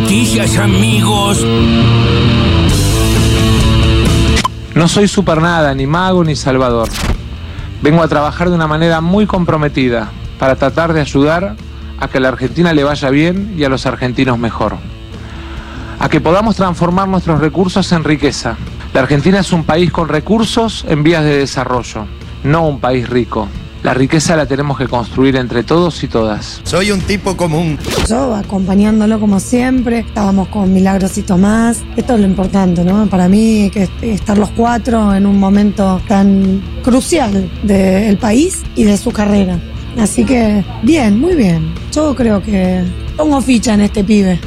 noticias, amigos. No soy super nada, ni mago ni salvador. Vengo a trabajar de una manera muy comprometida para tratar de ayudar a que a la Argentina le vaya bien y a los argentinos mejor. A que podamos transformar nuestros recursos en riqueza. La Argentina es un país con recursos en vías de desarrollo, no un país rico. La riqueza la tenemos que construir entre todos y todas. Soy un tipo común. Yo acompañándolo como siempre, estábamos con Milagros y Tomás. Esto es lo importante, ¿no? Para mí, que estar los cuatro en un momento tan crucial del país y de su carrera. Así que, bien, muy bien. Yo creo que pongo ficha en este pibe.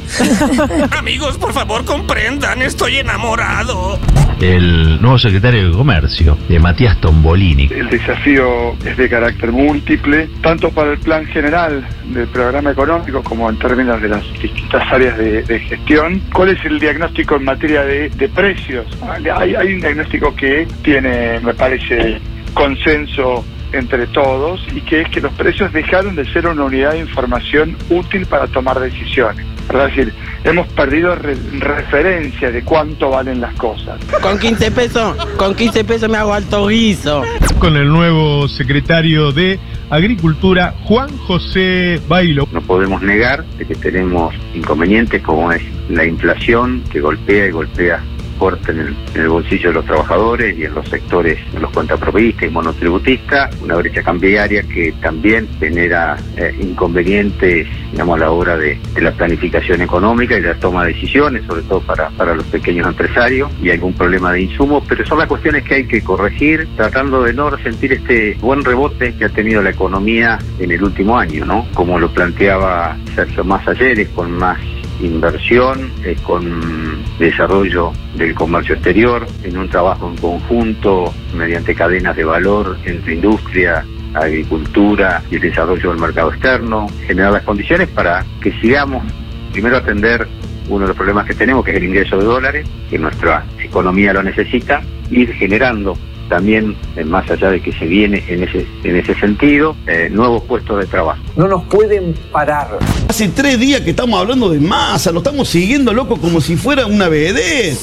Amigos, por favor, comprendan, estoy enamorado. El nuevo secretario de Comercio, de Matías Tombolini. El desafío es de carácter múltiple, tanto para el plan general del programa económico como en términos de las distintas áreas de, gestión. ¿Cuál es el diagnóstico en materia de, precios? Hay, hay un diagnóstico que tiene, me parece, consenso entre todos y que es que los precios dejaron de ser una unidad de información útil para tomar decisiones. Es decir, hemos perdido referencia de cuánto valen las cosas. Con 15 pesos, con 15 pesos me hago alto guiso. Con el nuevo secretario de Agricultura, Juan José Bailo. No podemos negar de que tenemos inconvenientes como es la inflación que golpea y golpea en el, bolsillo de los trabajadores y en los sectores, en los cuentapropistas y monotributistas, una brecha cambiaria que también genera eh, inconvenientes, digamos, a la hora de, la planificación económica y la toma de decisiones, sobre todo para, para los pequeños empresarios, y algún problema de insumos, pero son las cuestiones que hay que corregir, tratando de no resentir este buen rebote que ha tenido la economía en el último año, ¿no? Como lo planteaba Sergio más ayer, con más inversión, con desarrollo del comercio exterior, en un trabajo en conjunto mediante cadenas de valor entre industria, agricultura y el desarrollo del mercado externo, generar las condiciones para que sigamos primero atender uno de los problemas que tenemos, que es el ingreso de dólares, que nuestra economía lo necesita, ir generando también, eh, más allá de que se viene en ese, en ese sentido, eh, nuevos puestos de trabajo. No nos pueden parar. Hace tres días que estamos hablando de masa, lo estamos siguiendo, loco, como si fuera una BD.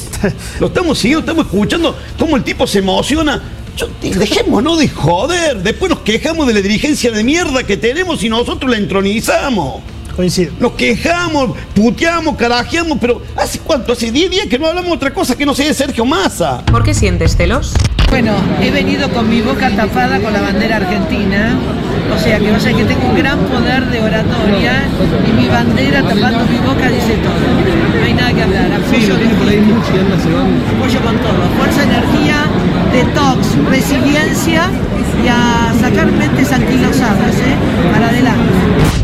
Lo estamos siguiendo, estamos escuchando cómo el tipo se emociona. dejémonos de joder. Después nos quejamos de la dirigencia de mierda que tenemos y nosotros la entronizamos. Nos quejamos, puteamos, carajeamos, pero ¿hace cuánto? Hace 10 días que no hablamos de otra cosa que no sea de Sergio Massa. ¿Por qué sientes celos? Bueno, he venido con mi boca tapada con la bandera argentina, o sea que no sé que tengo un gran poder de oratoria y mi bandera tapando mi boca dice todo. No hay nada que hablar. Apoyo, apoyo con todo. Fuerza, energía, detox, resiliencia y a sacar mentes anquilosadas, ¿eh? Para adelante.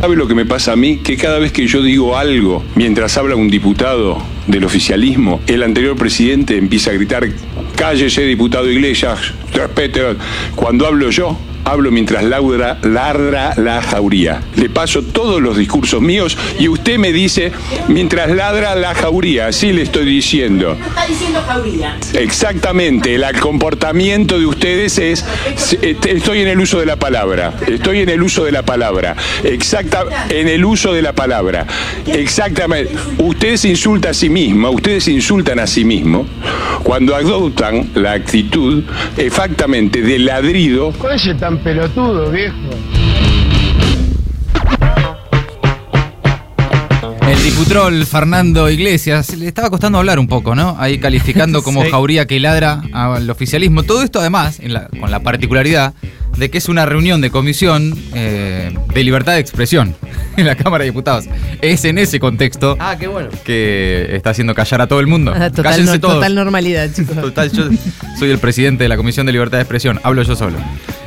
¿Sabe lo que me pasa a mí? Que cada vez que yo digo algo, mientras habla un diputado del oficialismo, el anterior presidente empieza a gritar, cállese diputado Iglesias, respete. Cuando hablo yo, hablo mientras Laura ladra la jauría. Le paso todos los discursos míos y usted me dice mientras ladra la jauría. Así le estoy diciendo. está diciendo jauría? Exactamente. El comportamiento de ustedes es. Estoy en el uso de la palabra. Estoy en el uso de la palabra. Exacta. En el uso de la palabra. Exactamente. Ustedes se insultan a sí mismos. Ustedes insultan a sí mismos cuando adoptan la actitud exactamente de ladrido pelotudo, viejo. El diputrol Fernando Iglesias le estaba costando hablar un poco, ¿no? Ahí calificando como jauría que ladra al oficialismo. Todo esto además con la particularidad de que es una reunión de comisión eh, de libertad de expresión en la Cámara de Diputados. Es en ese contexto ah, qué bueno. que está haciendo callar a todo el mundo. Ah, total, Cállense todos. Total normalidad, chicos. Total, yo soy el presidente de la Comisión de Libertad de Expresión. Hablo yo solo.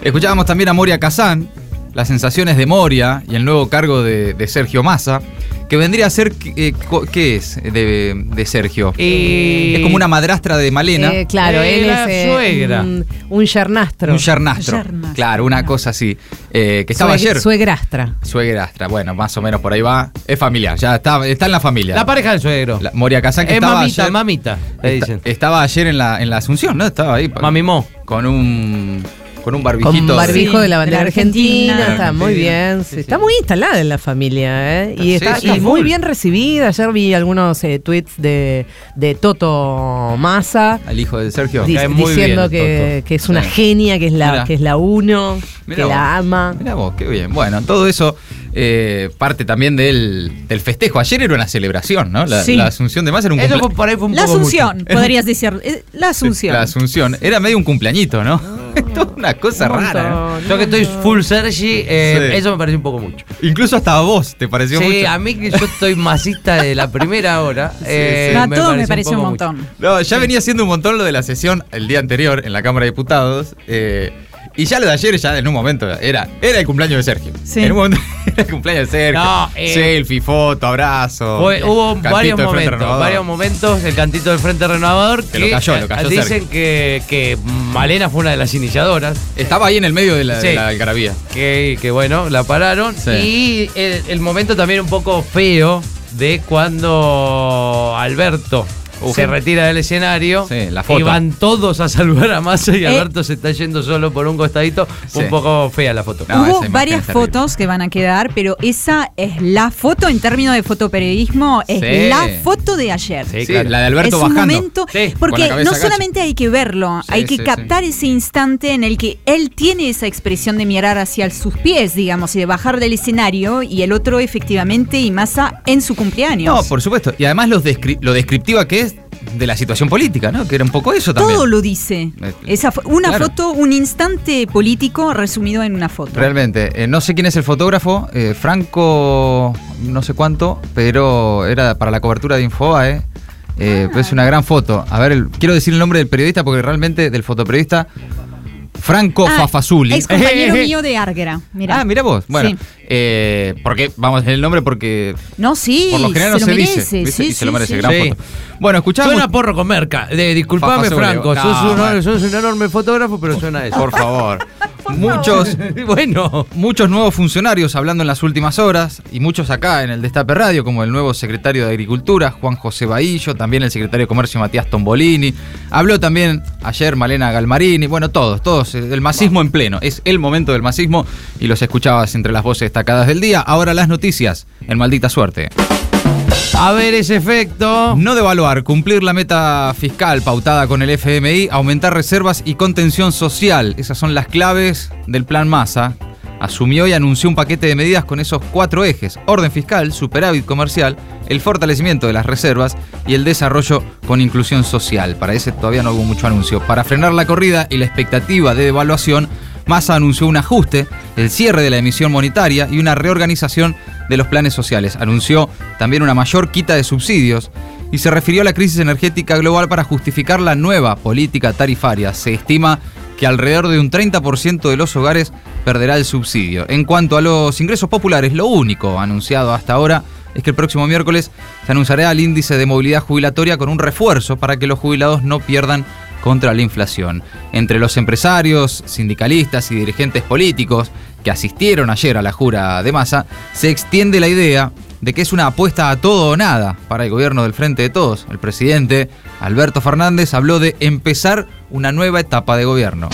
Escuchábamos también a Moria Kazán, las sensaciones de Moria y el nuevo cargo de, de Sergio Massa que vendría a ser, eh, ¿qué es de, Sergio? Eh, es como una madrastra de Malena. Eh, claro, él es suegra. Un, un yernastro. Un yernastro. Claro, una cosa así. que estaba ayer. Suegrastra. Suegrastra, bueno, más o menos por ahí va. Es familiar, ya está, está en la familia. La pareja del suegro. Moria Kazan, que es estaba mamita, ayer, mamita, le dicen. estaba ayer en la, en la Asunción, ¿no? Estaba ahí. Mamimó. Con un con un barbijito. Con barbijo Sí, de la bandera de la argentina, Argentina. está muy bien, sí, está muy instalada en la familia, ¿eh? Y, Sí, está, y muy bien recibida. Ayer vi algunos eh, tweets de, de Toto Massa Al hijo de Sergio. di- diciendo que, que es una Sí. genia, que es la, que es la uno, Mirá que vos. la ama. Mirá vos, qué bien. Bueno, todo eso eh, parte también del, del festejo. Ayer era una celebración, ¿no? La, Sí. la asunción de Massa era un Eso cumplea- fue por ahí fue un La poco Asunción, mucho. podrías decir. eh, La Asunción. La asunción. Era medio un cumpleañito, ¿no? Toda una cosa rara. ¿eh? Yo que estoy full Sergi, eh, Sí. eso me parece un poco mucho. Incluso hasta a vos te pareció sí, mucho. a mí que yo estoy masista de la primera hora. eh, sí. No, a todo me pareció un montón. mucho. No, ya venía siendo un montón lo de la sesión el día anterior en la Cámara de Diputados. eh, y ya lo de ayer, ya en un momento, era, era el cumpleaños de Sergio. Sí. En un momento era el cumpleaños de Sergio. No, eh, Selfie, foto, abrazo. Fue- hubo varios momentos, Renovador. varios momentos, el cantito del Frente Renovador, que, Que lo cayó, lo cayó dicen Sergio. que, que Malena fue una de las iniciadoras. Estaba ahí en el medio de la, de Sí. la algarabía. Que, que bueno, la pararon. Sí. Y el, el momento también un poco feo de cuando Alberto Uf. se retira del escenario Sí, la foto. y van todos a saludar a Massa y Eh. Alberto se está yendo solo por un costadito. Sí. Un poco fea la foto. No, Hubo varias fotos que van a quedar, pero esa es la foto en términos de fotoperiodismo, es Sí. la foto de ayer. Sí, Sí, claro. la de Alberto es un bajando. momento, porque no gacha. solamente hay que verlo, Sí, hay que sí, captar ese instante en el que él tiene esa expresión de mirar hacia sus pies, digamos, y de bajar del escenario, y el otro efectivamente y Massa en su cumpleaños. No, por supuesto. Y además lo, descri- lo descriptiva que es de la situación política, ¿no? Que era un poco eso también. Todo lo dice. Eh, Esa una claro. foto, un instante político resumido en una foto. Realmente, eh, no sé quién es el fotógrafo, eh, Franco, no sé cuánto, pero era para la cobertura de Infobae. Eh, pero es una gran foto. A ver, el- quiero decir el nombre del periodista porque realmente del fotoperiodista Franco Ah, Fafazuli. Ex compañero mío de Árgara. Mira. Ah, mira vos. Bueno, Sí. Eh, porque vamos en el nombre porque No, sí, por lo general no se lo dice, merece. ¿viste? sí, y se lo merece. sí. Gran Sí. foto. Bueno, escuchamos. Suena porro con merca. De, disculpame. Franco. No, sos, un, bueno. sos un enorme fotógrafo, pero suena eso. Por favor. Muchos, bueno. muchos nuevos funcionarios hablando en las últimas horas y muchos acá en el Destape Radio, como el nuevo secretario de Agricultura, Juan José Bahillo, también el secretario de Comercio, Matías Tombolini. Habló también ayer Malena Galmarini. Bueno, todos, todos. El masismo en pleno. Es el momento del masismo y los escuchabas entre las voces destacadas del día. Ahora las noticias en Maldita Suerte. A ver ese efecto. No devaluar, cumplir la meta fiscal pautada con el FMI, aumentar reservas y contención social. Esas son las claves del plan Massa. Asumió y anunció un paquete de medidas con esos cuatro ejes. Orden fiscal, superávit comercial, el fortalecimiento de las reservas y el desarrollo con inclusión social. Para ese todavía no hubo mucho anuncio. Para frenar la corrida y la expectativa de devaluación, Massa anunció un ajuste, el cierre de la emisión monetaria y una reorganización de los planes sociales. Anunció también una mayor quita de subsidios y se refirió a la crisis energética global para justificar la nueva política tarifaria. Se estima que alrededor de un 30% de los hogares perderá el subsidio. En cuanto a los ingresos populares, lo único anunciado hasta ahora es que el próximo miércoles se anunciará el índice de movilidad jubilatoria con un refuerzo para que los jubilados no pierdan contra la inflación. Entre los empresarios, sindicalistas y dirigentes políticos que asistieron ayer a la jura de masa, se extiende la idea de que es una apuesta a todo o nada para el gobierno del Frente de Todos. El presidente Alberto Fernández habló de empezar una nueva etapa de gobierno.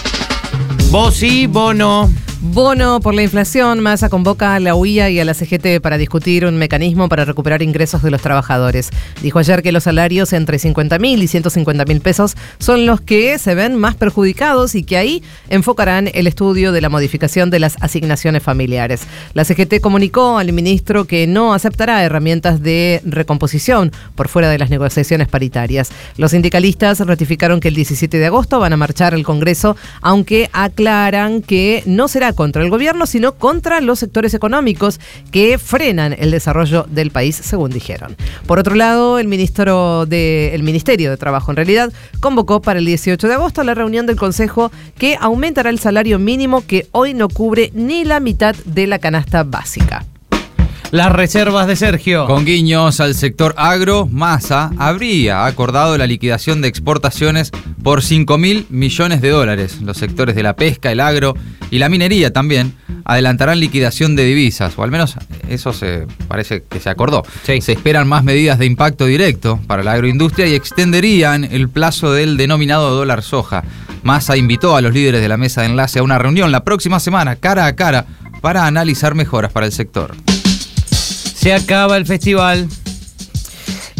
Vos sí, vos no. Bono por la inflación, Massa convoca a la UIA y a la CGT para discutir un mecanismo para recuperar ingresos de los trabajadores. Dijo ayer que los salarios entre 50 mil y 150 mil pesos son los que se ven más perjudicados y que ahí enfocarán el estudio de la modificación de las asignaciones familiares. La CGT comunicó al ministro que no aceptará herramientas de recomposición por fuera de las negociaciones paritarias. Los sindicalistas ratificaron que el 17 de agosto van a marchar al Congreso, aunque aclaran que no será contra el gobierno, sino contra los sectores económicos que frenan el desarrollo del país, según dijeron. Por otro lado, el, ministro de, el Ministerio de Trabajo, en realidad, convocó para el 18 de agosto la reunión del Consejo que aumentará el salario mínimo que hoy no cubre ni la mitad de la canasta básica. Las reservas de Sergio. Con guiños al sector agro, Massa habría acordado la liquidación de exportaciones por 5 mil millones de dólares. Los sectores de la pesca, el agro y la minería también adelantarán liquidación de divisas, o al menos eso se parece que se acordó. Se esperan más medidas de impacto directo para la agroindustria y extenderían el plazo del denominado dólar soja. Massa invitó a los líderes de la mesa de enlace a una reunión la próxima semana, cara a cara, para analizar mejoras para el sector. Se acaba el festival.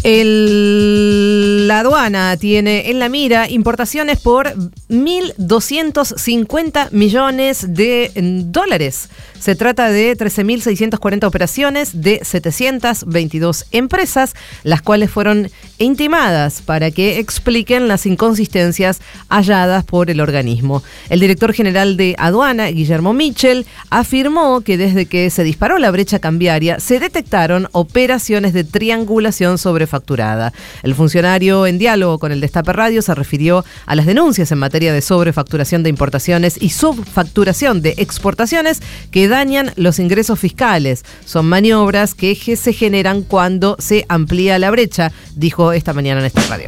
El- la aduana tiene en la mira importaciones por 1.250 millones de mm, dólares. Se trata de 13.640 operaciones de 722 empresas, las cuales fueron intimadas para que expliquen las inconsistencias halladas por el organismo. El director general de aduana, Guillermo Mitchell, afirmó que desde que se disparó la brecha cambiaria se detectaron operaciones de triangulación sobrefacturada. El funcionario en diálogo con el Destape Radio se refirió a las denuncias en materia de sobrefacturación de importaciones y subfacturación de exportaciones que dañan los ingresos fiscales. Son maniobras que se generan cuando se amplía la brecha, dijo esta mañana en esta radio.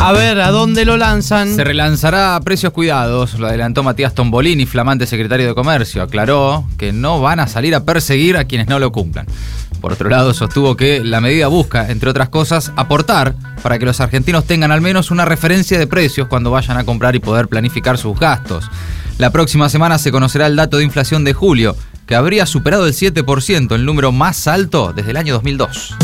A ver, ¿a dónde lo lanzan? Se relanzará a precios cuidados, lo adelantó Matías Tombolini, flamante secretario de Comercio. Aclaró que no van a salir a perseguir a quienes no lo cumplan. Por otro lado, sostuvo que la medida busca, entre otras cosas, aportar para que los argentinos tengan al menos una referencia de precios cuando vayan a comprar y poder planificar sus gastos. La próxima semana se conocerá el dato de inflación de julio, que habría superado el 7%, el número más alto desde el año 2002.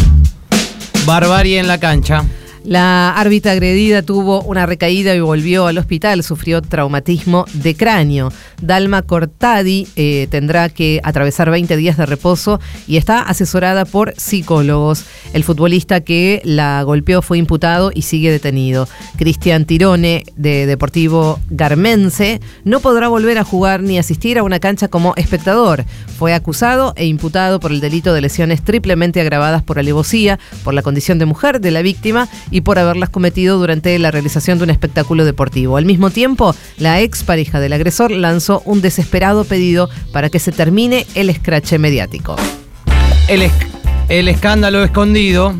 Barbarie en la cancha. La árbitra agredida tuvo una recaída y volvió al hospital. Sufrió traumatismo de cráneo. Dalma Cortadi eh, tendrá que atravesar 20 días de reposo y está asesorada por psicólogos. El futbolista que la golpeó fue imputado y sigue detenido. Cristian Tirone, de Deportivo Garmense, no podrá volver a jugar ni asistir a una cancha como espectador. Fue acusado e imputado por el delito de lesiones triplemente agravadas por alevosía, por la condición de mujer de la víctima y por haberlas cometido durante la realización de un espectáculo deportivo. Al mismo tiempo, la expareja del agresor lanzó un desesperado pedido para que se termine el escrache mediático. El, el escándalo escondido.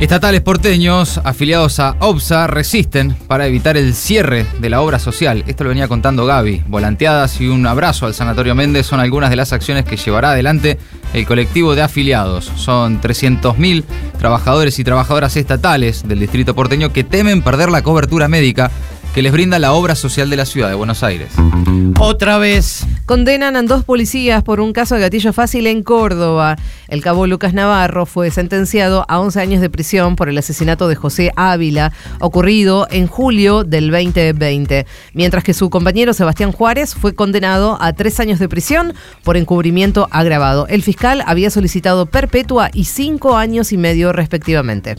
Estatales porteños afiliados a OBSA resisten para evitar el cierre de la obra social. Esto lo venía contando Gaby. Volanteadas y un abrazo al Sanatorio Méndez son algunas de las acciones que llevará adelante el colectivo de afiliados. Son 300.000 trabajadores y trabajadoras estatales del distrito porteño que temen perder la cobertura médica que les brinda la obra social de la ciudad de Buenos Aires. Otra vez. Condenan a dos policías por un caso de gatillo fácil en Córdoba. El cabo Lucas Navarro fue sentenciado a 11 años de prisión por el asesinato de José Ávila, ocurrido en julio del 2020, mientras que su compañero Sebastián Juárez fue condenado a tres años de prisión por encubrimiento agravado. El fiscal había solicitado perpetua y cinco años y medio respectivamente.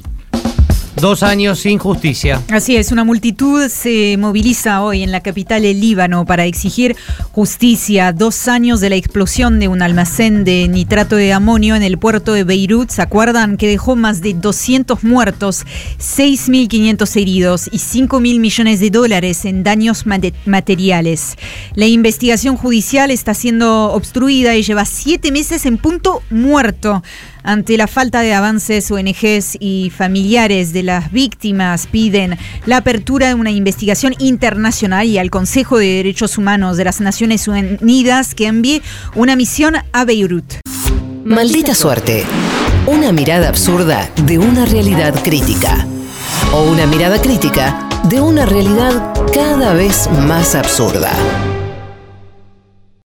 Dos años sin justicia. Así es, una multitud se moviliza hoy en la capital del Líbano para exigir justicia. Dos años de la explosión de un almacén de nitrato de amonio en el puerto de Beirut. ¿Se acuerdan que dejó más de 200 muertos, 6.500 heridos y 5.000 millones de dólares en daños mate- materiales? La investigación judicial está siendo obstruida y lleva siete meses en punto muerto. Ante la falta de avances, ONGs y familiares de las víctimas piden la apertura de una investigación internacional y al Consejo de Derechos Humanos de las Naciones Unidas que envíe una misión a Beirut. Maldita suerte. Una mirada absurda de una realidad crítica. O una mirada crítica de una realidad cada vez más absurda.